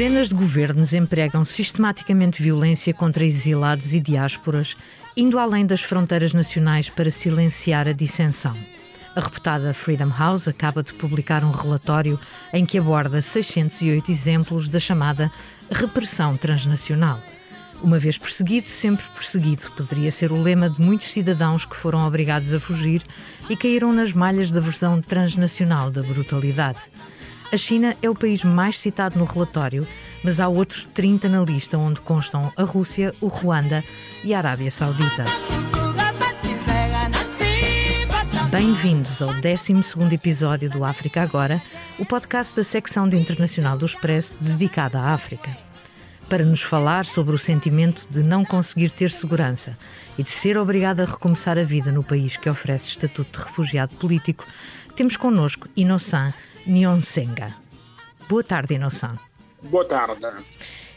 Dezenas de governos empregam sistematicamente violência contra exilados e diásporas, indo além das fronteiras nacionais para silenciar a dissensão. A reputada Freedom House acaba de publicar um relatório em que aborda 608 exemplos da chamada repressão transnacional. Uma vez perseguido, sempre perseguido, poderia ser o lema de muitos cidadãos que foram obrigados a fugir e caíram nas malhas da versão transnacional da brutalidade. A China é o país mais citado no relatório, mas há outros 30 na lista, onde constam a Rússia, o Ruanda e a Arábia Saudita. Bem-vindos ao 12 episódio do África Agora, o podcast da secção de Internacional do Expresso dedicada à África. Para nos falar sobre o sentimento de não conseguir ter segurança e de ser obrigado a recomeçar a vida no país que oferece estatuto de refugiado político, temos connosco Inosan Nyonsenga. Boa tarde, Inosan. Boa tarde.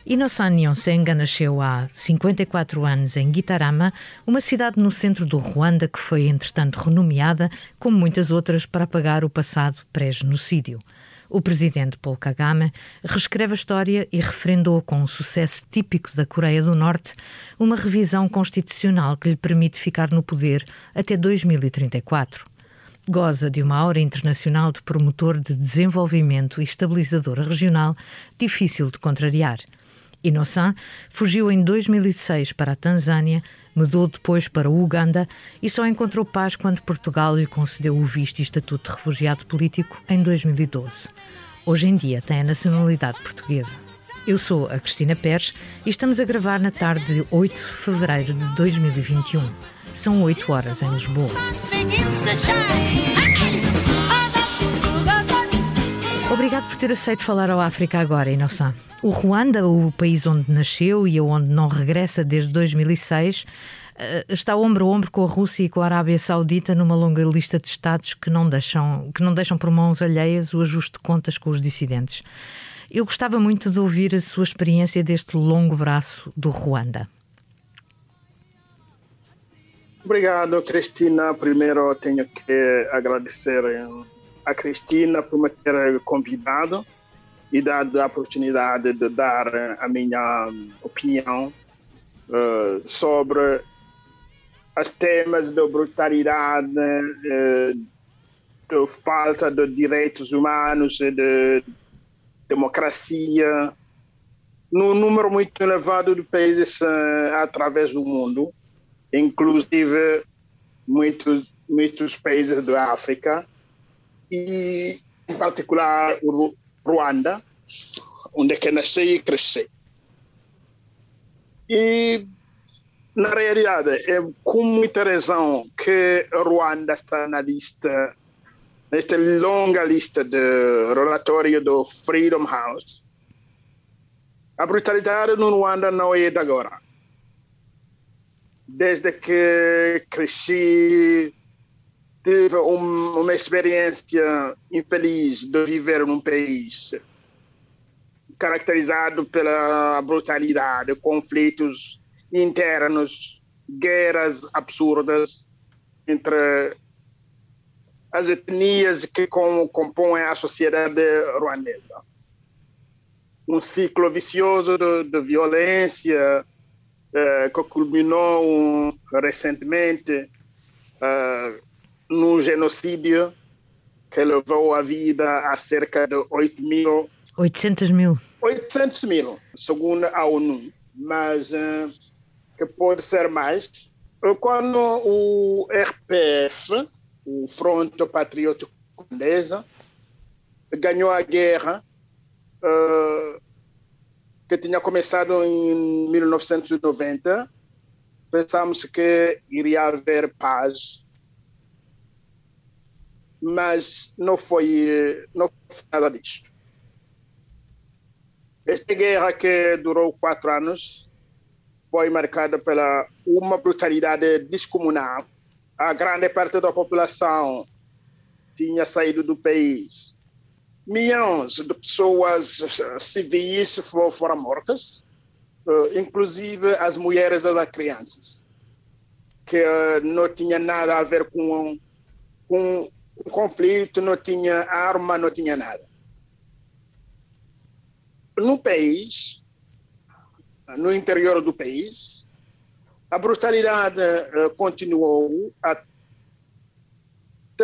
Inosan Nyonsenga nasceu há 54 anos em Gitarama, uma cidade no centro do Ruanda que foi, entretanto, renomeada, como muitas outras, para apagar o passado pré-genocídio. O presidente Paul Kagame reescreve a história e referendou com um sucesso típico da Coreia do Norte uma revisão constitucional que lhe permite ficar no poder até 2034 goza de uma aura internacional de promotor de desenvolvimento e estabilizador regional difícil de contrariar. Innocent fugiu em 2006 para a Tanzânia, mudou depois para o Uganda e só encontrou paz quando Portugal lhe concedeu o visto e estatuto de refugiado político em 2012. Hoje em dia tem a nacionalidade portuguesa. Eu sou a Cristina Pérez e estamos a gravar na tarde de 8 de fevereiro de 2021. São 8 horas em Lisboa. Obrigado por ter aceito falar ao África agora, Inosan. O Ruanda, o país onde nasceu e aonde não regressa desde 2006, eh, está ombro a ombro com a Rússia e com a Arábia Saudita numa longa lista de estados que não deixam, que não deixam por mãos alheias o ajuste de contas com os dissidentes. Eu gostava muito de ouvir a sua experiência deste longo braço do Ruanda. Obrigado, Cristina. Primeiro, tenho que agradecer a Cristina por me ter convidado e dado a oportunidade de dar a minha opinião uh, sobre os temas da brutalidade, uh, da falta de direitos humanos e de democracia num número muito elevado de países uh, através do mundo inclusive muitos, muitos países da África e, em particular, Ruanda, onde é que nasci e cresci. E, na realidade, é com muita razão que Ruanda está na lista, nesta longa lista de relatório do Freedom House. A brutalidade no Ruanda não é de agora desde que cresci, tive um, uma experiência infeliz de viver num país caracterizado pela brutalidade, conflitos internos, guerras absurdas entre as etnias que compõem a sociedade ruandesa. Um ciclo vicioso de, de violência, que culminou recentemente uh, num genocídio que levou a vida a cerca de 8 mil. 800 mil. 800 mil, segundo a ONU. Mas uh, que pode ser mais. Quando o RPF, o Fronte Patriótico Condesa, ganhou a guerra, uh, que tinha começado em 1990. Pensamos que iria haver paz, mas não foi, não foi nada disto. Esta guerra que durou quatro anos foi marcada pela uma brutalidade descomunal. A grande parte da população tinha saído do país milhões de pessoas civis foram mortas, eh, inclusive as mulheres e as crianças, que eh, não tinha nada a ver com, com o conflito, não tinha arma, não tinha nada. no país, no interior do país, a brutalidade uh, continuou até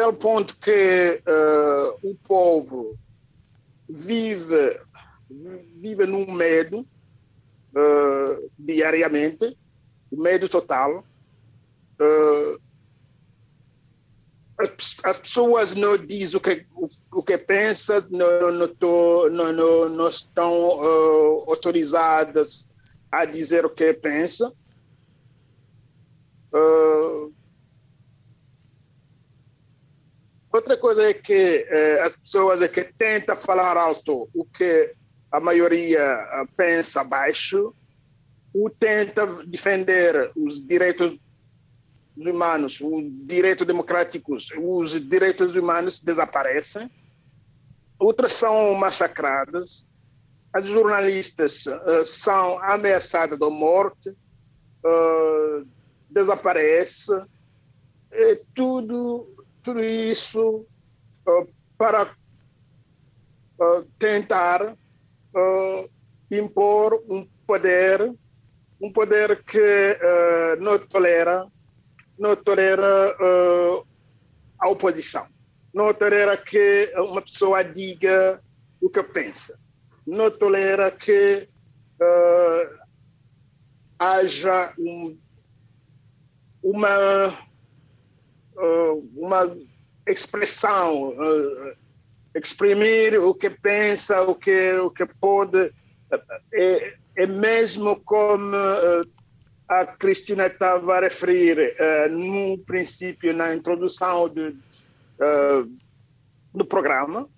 o ponto que uh, o povo vive, vive num medo uh, diariamente, medo total. as, pessoas não dizem o que, o, o que pensam, não, não, tô, não, não, não estão autorizadas a dizer o que pensam. Uh, outra coisa é que uh, as pessoas é que tentam falar alto o que a maioria uh, pensa baixo, ou tenta defender os direitos humanos, os direitos democráticos, os direitos humanos desaparecem, outras são massacradas, as jornalistas uh, são ameaçadas de morte, uh, desaparece, e tudo, tudo isso uh, para uh, tentar uh, impor um poder, um poder que não tolera, não tolera a oposição, não tolera que uma pessoa diga o que pensa, não tolera que haja um uma, uh, uma expressão, uh, exprimir o que pensa, o que, o que pode. É, é mesmo como uh, a Cristina estava a referir no princípio, na introdução do, do programa,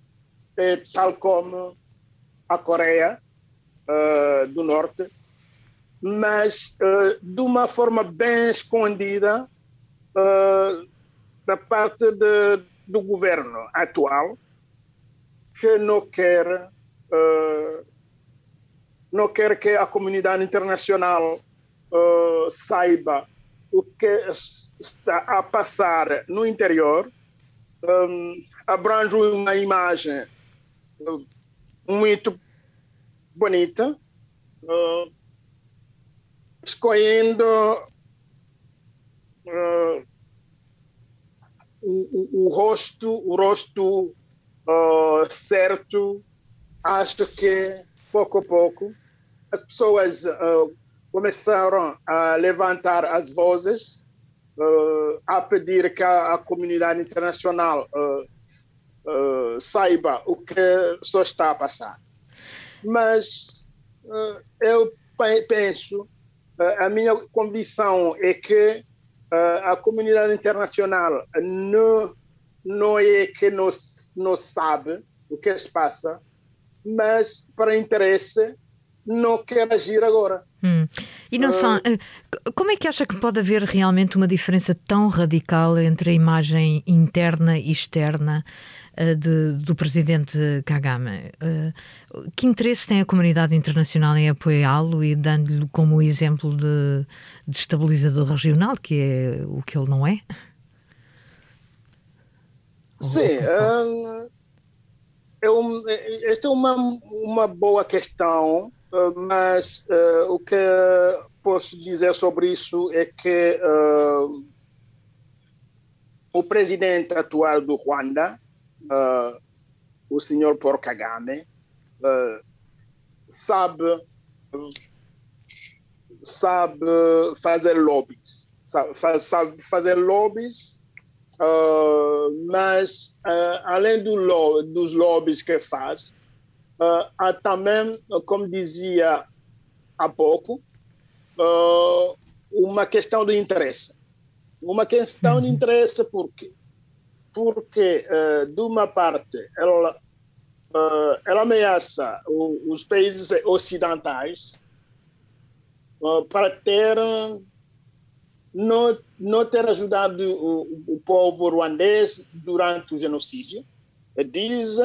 é tal como a Coreia do Norte mas de uma forma bem escondida uh, da parte de, do governo atual, que não quer, uh, não quer que a comunidade internacional saiba o que está a passar no interior. Um, abrange uma imagem muito bonita. Uh, escolhendo uh, o, o, rosto, o rosto uh, certo. Acho que pouco a pouco as pessoas uh, começaram a levantar as vozes, a pedir que a, a comunidade internacional saiba o que só está a passar. Mas eu penso a minha convicção é que a comunidade internacional não, não é que não, não sabe o que se passa, mas para interesse não quer agir agora. Hum. E não só, uh, como é que acha que pode haver realmente uma diferença tão radical entre a imagem interna e externa uh, de, do presidente Kagame? Uh, que interesse tem a comunidade internacional em apoiá-lo e dando-lhe como exemplo de, de estabilizador regional, que é o que ele não é? Sim, é um, esta é uma, uma boa questão ah, mas uh, o que posso dizer sobre isso é que uh, o presidente atual do Ruanda, o senhor Paul Kagame, sabe, sabe fazer lobbies, sabe, sabe fazer lobbies, mas além do, dos lobbies que faz, uh, há também, como dizia há pouco, uh, uma questão de interesse. Uma questão de interesse por quê? Porque, uh, de uma parte, ela, uh, ela ameaça o, os países ocidentais uh, para ter não, não ter ajudado o, o povo ruandês durante o genocídio. Diz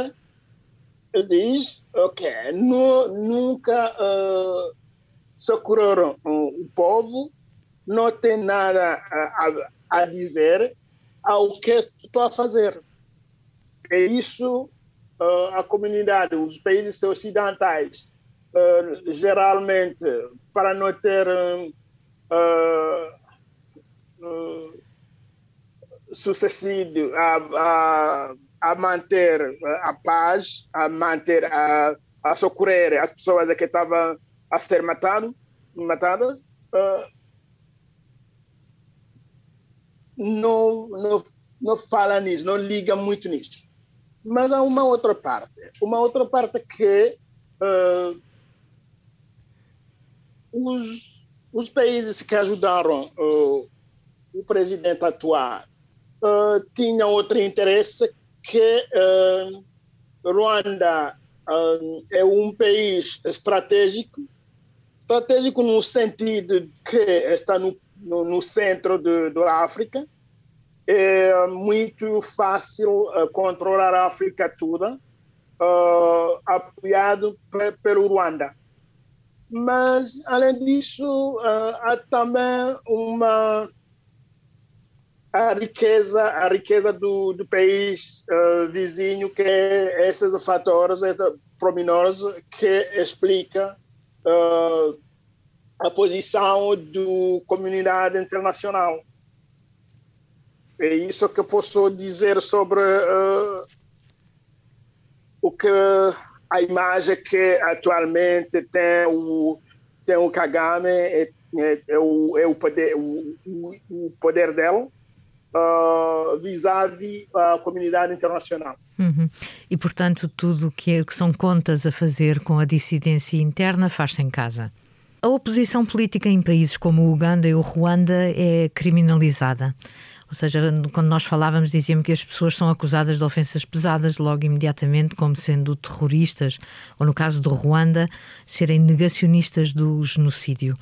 diz, ok, no, nunca uh, socorreram o povo, não tem nada a, a, dizer ao que estou a fazer. É isso uh, a comunidade, os países ocidentais uh, geralmente, para não ter uh, sucedido a, a, a, manter a paz, a manter, a, a socorrer as pessoas que estavam a ser matado, matadas, não, não, não fala nisso, não liga muito nisso. Mas há uma outra parte, uma outra parte que uh, os, os países que ajudaram uh, o presidente a atuar uh, tinham outro interesse que Ruanda é um país estratégico, estratégico no sentido que está no, no, no centro da África, é muito fácil uh, controlar a África toda, uh, apoiado pelo Ruanda. Mas, além disso, uh, há também uma a riqueza, a riqueza do, do país vizinho, que é esses fatores prominosos que explica a posição da comunidade internacional. É isso que eu posso dizer sobre uh, o que a imagem que atualmente tem o, tem o Kagame, é, é, é o, é o, poder, o, o poder dela. Uh, vis-à-vis a comunidade internacional. Uhum. E, portanto, tudo que, que são contas a fazer com a dissidência interna faz-se em casa. A oposição política em países como o Uganda e o Ruanda é criminalizada. Ou seja, quando nós falávamos, dizíamos que as pessoas são acusadas de ofensas pesadas logo imediatamente, como sendo terroristas, ou no caso do Ruanda, serem negacionistas do genocídio.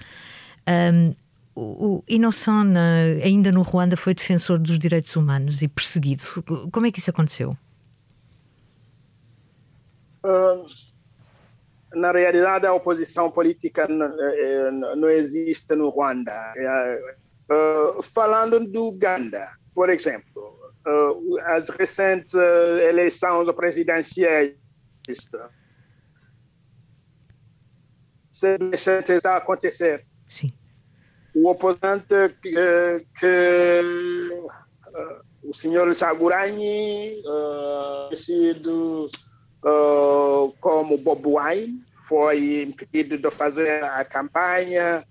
Um, o Innocent, ainda no Ruanda, foi defensor dos direitos humanos e perseguido. Como é que isso aconteceu? na realidade, a oposição política não, eh, não existe no Ruanda. É, Uh, falando do Uganda, por exemplo, as recentes eleições presidenciais está a acontecer. Sim. O oponente que, que o senhor Chagurani, conhecido como Bob Wine, foi impedido de fazer a campanha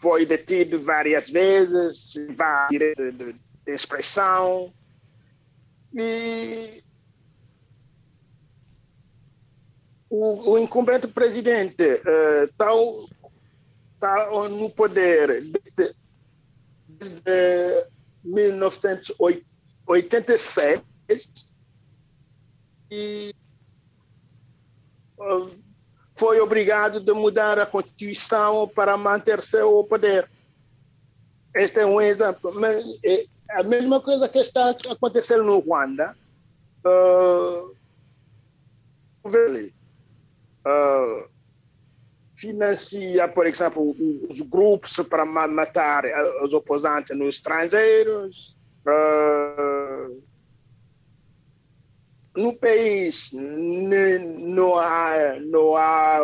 foi detido várias vezes, vai direito de, de expressão. E o, o incumbente presidente uh, tá no poder desde, desde 1987 e uh, foi obrigado a mudar a Constituição para manter seu poder. Este é um exemplo. É a mesma coisa que está acontecendo no Ruanda. Uh, uh, financia, por exemplo, os grupos para matar os opositores nos estrangeiros. Uh, no país não há, não há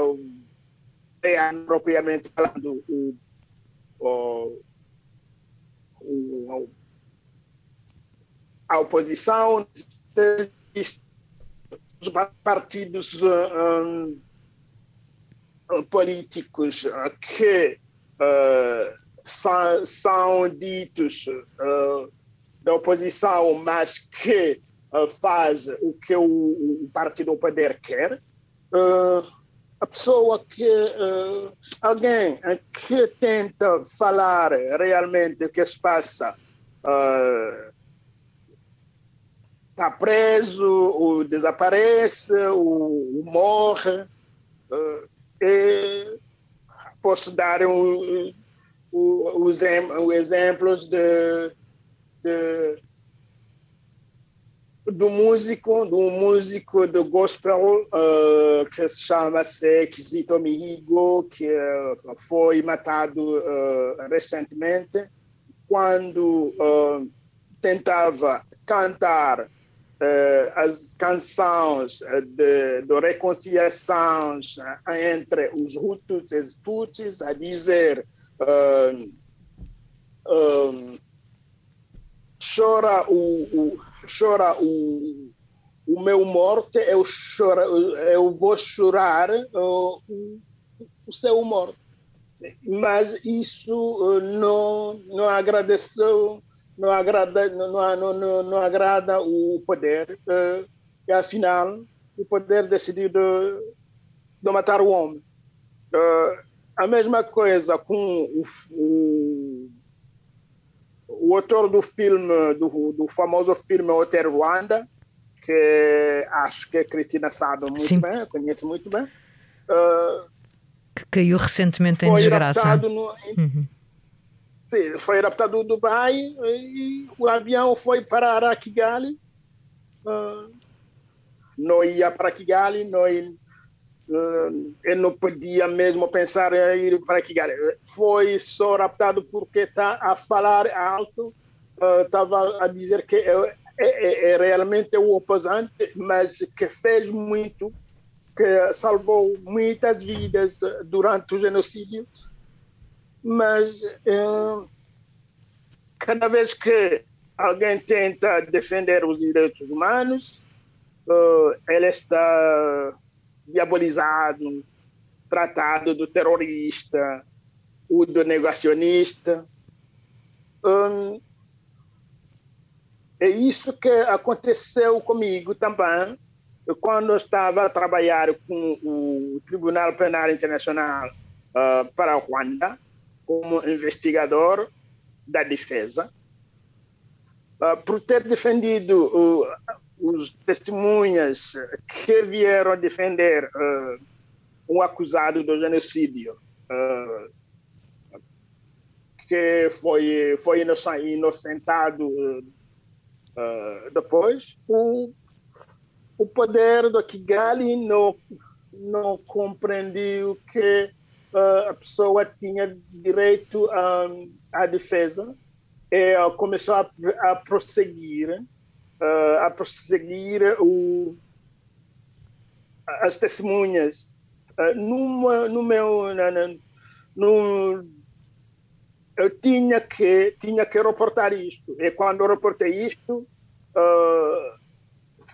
é, propriamente falando o, o, o, a oposição, os partidos um, políticos que uh, são, são ditos uh, da oposição, mas que faz o que o, o partido do poder quer, uh, a pessoa que uh, alguém que tenta falar realmente o que se passa está uh, preso, ou desaparece, ou, ou morre. Uh, posso dar um, um, um, exemplos de, de do músico, do músico do gospel uh, que se chama Kizito Mihigo, que uh, foi matado uh, recentemente quando tentava cantar as canções de, de reconciliação entre os Hutus e os Tutsis, a dizer uh, um, chora o, o, chora o, o meu morte, eu, chora, eu vou chorar o, o seu morte. Mas isso não, não agradeceu não agrada, não, não, não, não agrada o poder, uh, e afinal o poder decidiu de, de matar o homem. Uh, a mesma coisa com o, o, o autor do filme, do, do famoso filme Hotel Rwanda, que acho que a Cristina sabe muito Sim. bem, conhece muito bem. Uh, que caiu recentemente em desgraça. No, uhum. Foi raptado do Dubai e o avião foi para Kigali. Uh, não ia para Kigali, não, uh, eu não podia mesmo pensar em ir para Kigali. Foi só raptado porque está a falar alto, estava uh, a dizer que é, é, é, realmente o oposante, mas que fez muito, que salvou muitas vidas durante o genocídio mas uh, cada vez que alguém tenta defender os direitos humanos, uh, ele está diabolizado, tratado do terrorista, do negacionista. Um, é isso que aconteceu comigo também, quando eu estava a trabalhar com o Tribunal Penal Internacional uh, para a Ruanda como investigador da defesa, uh, por ter defendido uh, os testemunhas que vieram defender uh, um acusado do genocídio, que foi, foi inocentado depois, o, o poder do Kigali não, não compreendeu que a pessoa tinha direito à defesa e começou a, a prosseguir a prosseguir o, as testemunhas. Numa, no meu no, eu tinha que tinha que reportar isto. E quando eu reportei isto uh,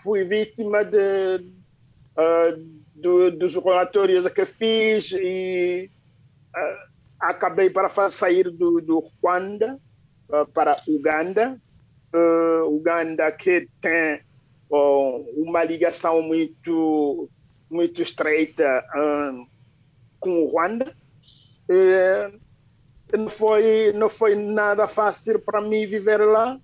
fui vítima de uh, do, dos relatórios que fiz e uh, acabei para sair do, do Rwanda uh, para Uganda. Uh, Uganda que tem uma ligação muito muito estreita com o Rwanda. não foi não foi nada fácil para mim viver lá,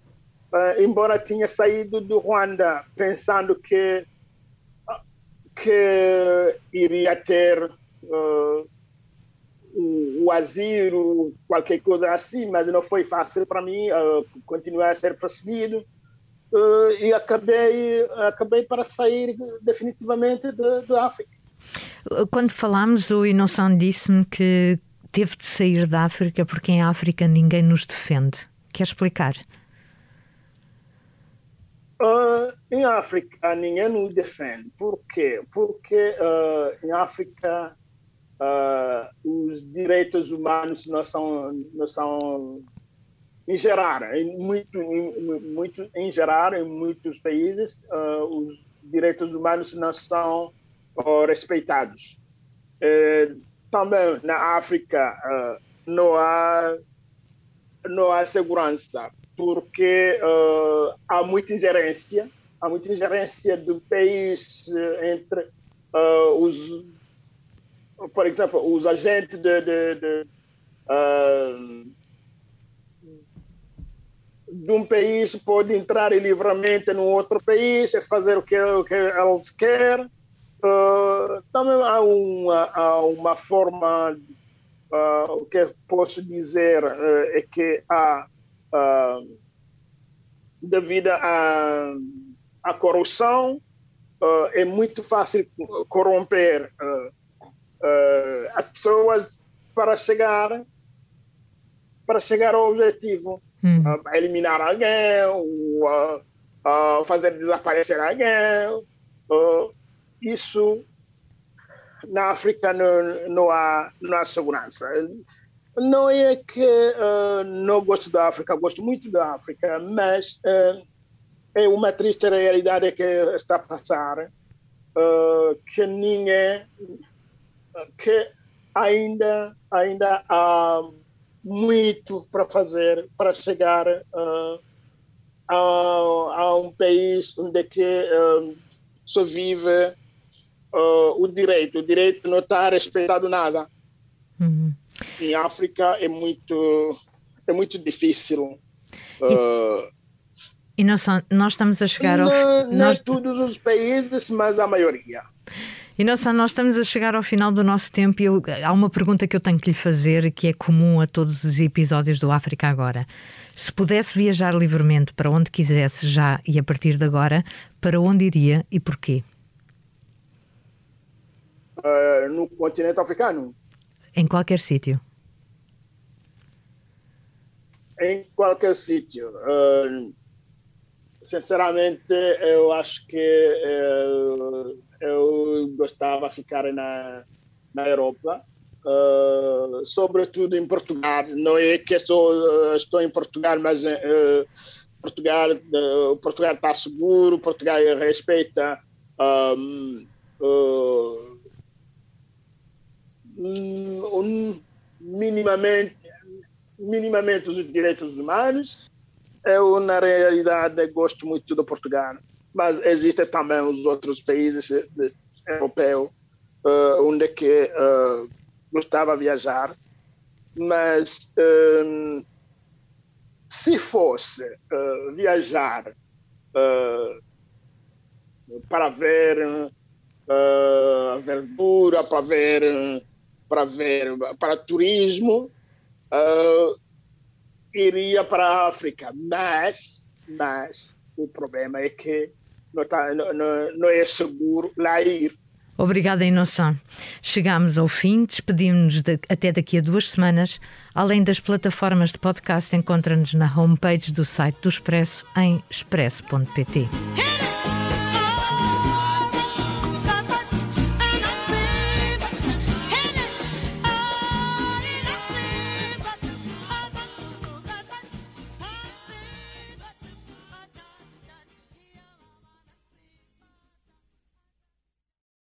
embora tinha saído do Rwanda pensando que que iria ter uh, o, asilo, qualquer coisa assim, mas não foi fácil para mim uh, continuar a ser perseguido uh, e acabei, acabei para sair definitivamente da África. Quando falámos, o Inoção disse-me que teve de sair da África porque em África ninguém nos defende. Quer explicar? Uh, em África, ninguém nos defende. Por quê? Porque uh, em África uh, os direitos humanos não são, não são em geral, em, muito, em, muito, em geral, em muitos países, os direitos humanos não são respeitados. também na África não há não há segurança porque uh, há muita ingerência, há muita ingerência do país eh, entre uh, os, por exemplo, os agentes de, de, de, uh, de um país pode entrar livremente no outro país e fazer o que, o que eles querem. Também há uma, há uma forma, o que posso dizer é que há uh, devido à, à corrupção, uh, é muito fácil corromper uh, as pessoas para chegar para chegar ao objetivo, hum. eliminar alguém, ou, fazer desaparecer alguém. Isso na África não, não, há, não há segurança. Não é que uh, não gosto da África, gosto muito da África, mas uh, é uma triste realidade que está a passar, uh, que ninguém, que ainda, ainda há muito para fazer para chegar a, a, um país onde que só vive o direito. O direito não está respeitado nada. Uhum. Em África é muito é muito difícil. Uh, e, e nós, nós estamos a chegar ao não, não nós... todos os países, mas a maioria. E nós, nós estamos a chegar ao final do nosso tempo e eu, há uma pergunta que eu tenho que lhe fazer que é comum a todos os episódios do África Agora. Se pudesse viajar livremente para onde quisesse já e a partir de agora, para onde iria e porquê? Uh, no continente africano? Em qualquer sítio. Em qualquer sítio. Uh, sinceramente, eu acho que uh, eu gostava de ficar na, na Europa, uh, sobretudo em Portugal. Não é que estou, estou em Portugal, mas uh, Portugal uh, Portugal está seguro, Portugal respeita um, um, minimamente, minimamente os direitos humanos. Eu, na realidade, gosto muito de Portugal mas existem também os outros países europeus uh, onde que uh, gostava de viajar, mas um, se fosse uh, viajar para ver uh, verdura, para ver para ver para turismo, iria para a África, mas mas o problema é que não, tá, não, não é seguro lá ir. Obrigada, Inoção. Chegamos ao fim, despedimos-nos de, até daqui a duas semanas. Além das plataformas de podcast, encontra-nos na homepage do site do Expresso em expresso.pt.